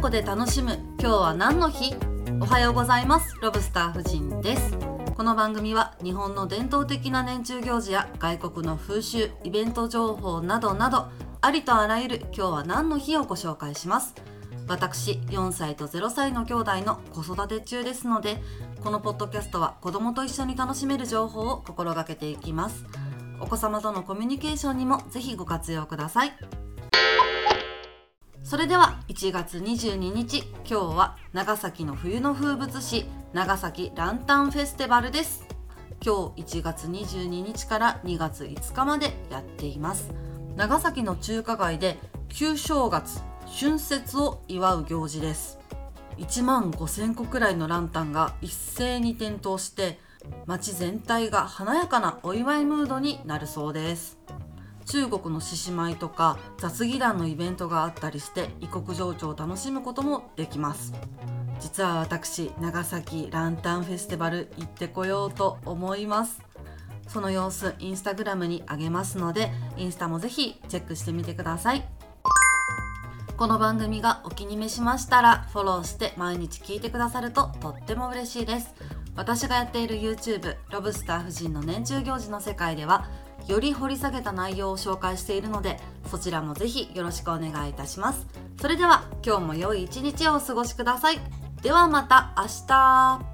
子で楽しむ今日は何の日？おはようございます。ロブスター夫人です。この番組は日本の伝統的な年中行事や外国の風習イベント情報などなどありとあらゆる今日は何の日をご紹介します。私4歳と0歳の兄弟の子育て中ですのでこのポッドキャストは子供と一緒に楽しめる情報を心がけていきます。お子様とのコミュニケーションにもぜひご活用ください。それでは1月22日今日は長崎の冬の風物詩長崎ランタンフェスティバルです。今日1月22日から2月5日までやっています。長崎の中華街で旧正月春節を祝う行事です。1万5000個くらいのランタンが一斉に点灯して街全体が華やかなお祝いムードになるそうです。中国の獅子舞とか雑技団のイベントがあったりして異国情緒を楽しむこともできます。実は私長崎ランタンフェスティバル行ってこようと思います。その様子インスタグラムにあげますのでインスタもぜひチェックしてみてください。この番組がお気に召しましたらフォローして毎日聞いてくださるととっても嬉しいです。私がやっている YouTube ロブスター夫人の年中行事の世界ではより掘り下げた内容を紹介しているのでそちらもぜひよろしくお願いいたします。それでは今日も良い一日をお過ごしください。ではまた明日。